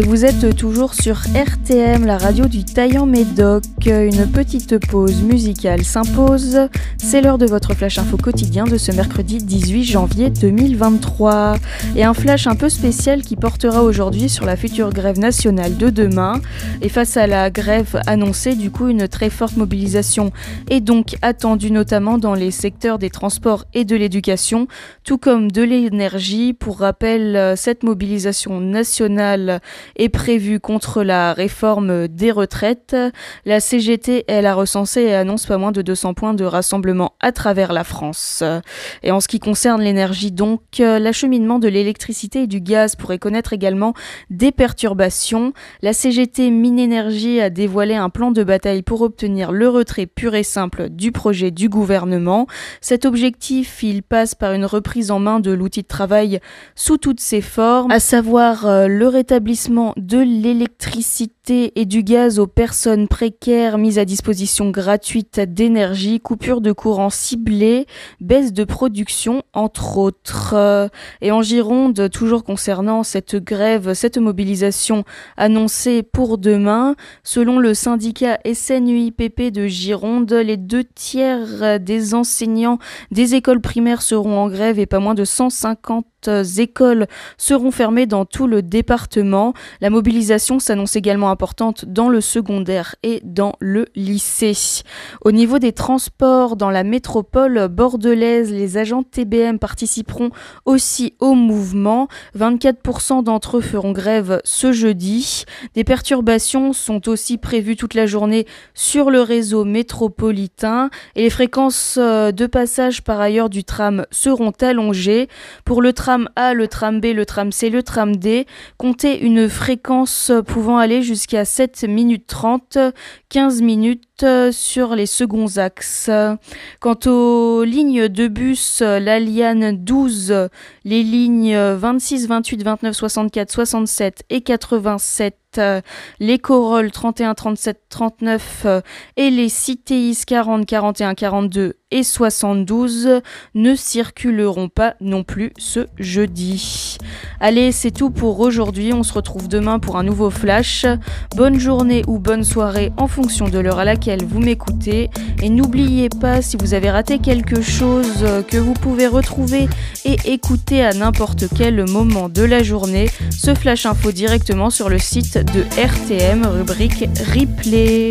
vous êtes toujours sur RTM, la radio du Taillant Médoc. Une petite pause musicale s'impose. C'est l'heure de votre flash info quotidien de ce mercredi 18 janvier 2023. Et un flash un peu spécial qui portera aujourd'hui sur la future grève nationale de demain. Et face à la grève annoncée, du coup, une très forte mobilisation est donc attendue notamment dans les secteurs des transports et de l'éducation, tout comme de l'énergie. Pour rappel, cette mobilisation nationale est prévue contre la réforme des retraites. La CGT, elle a recensé et annonce pas moins de 200 points de rassemblement à travers la France. Et en ce qui concerne l'énergie, donc, l'acheminement de l'électricité et du gaz pourrait connaître également des perturbations. La CGT Minénergie a dévoilé un plan de bataille pour obtenir le retrait pur et simple du projet du gouvernement. Cet objectif, il passe par une reprise en main de l'outil de travail sous toutes ses formes, à savoir euh, le rétablissement de l'électricité et du gaz aux personnes précaires, mise à disposition gratuite d'énergie, coupure de courant ciblée, baisse de production, entre autres. Et en Gironde, toujours concernant cette grève, cette mobilisation annoncée pour demain, selon le syndicat SNUIPP de Gironde, les deux tiers des enseignants des écoles primaires seront en grève et pas moins de 150 écoles seront fermées dans tout le département. La mobilisation s'annonce également importante dans le secondaire et dans le lycée. Au niveau des transports dans la métropole bordelaise, les agents TBM participeront aussi au mouvement. 24% d'entre eux feront grève ce jeudi. Des perturbations sont aussi prévues toute la journée sur le réseau métropolitain et les fréquences euh, de passage par ailleurs du tram seront allongées. Pour le tram tram A, le tram B, le tram C, le tram D. Comptez une fréquence pouvant aller jusqu'à 7 minutes 30, 15 minutes sur les seconds axes. Quant aux lignes de bus, la Liane 12, les lignes 26, 28, 29, 64, 67 et 87 les Corolles 31, 37, 39 et les Citéis 40, 41, 42 et 72 ne circuleront pas non plus ce jeudi. Allez, c'est tout pour aujourd'hui. On se retrouve demain pour un nouveau flash. Bonne journée ou bonne soirée en fonction de l'heure à vous m'écoutez. Et n'oubliez pas, si vous avez raté quelque chose que vous pouvez retrouver et écouter à n'importe quel moment de la journée, ce flash info directement sur le site de RTM, rubrique replay.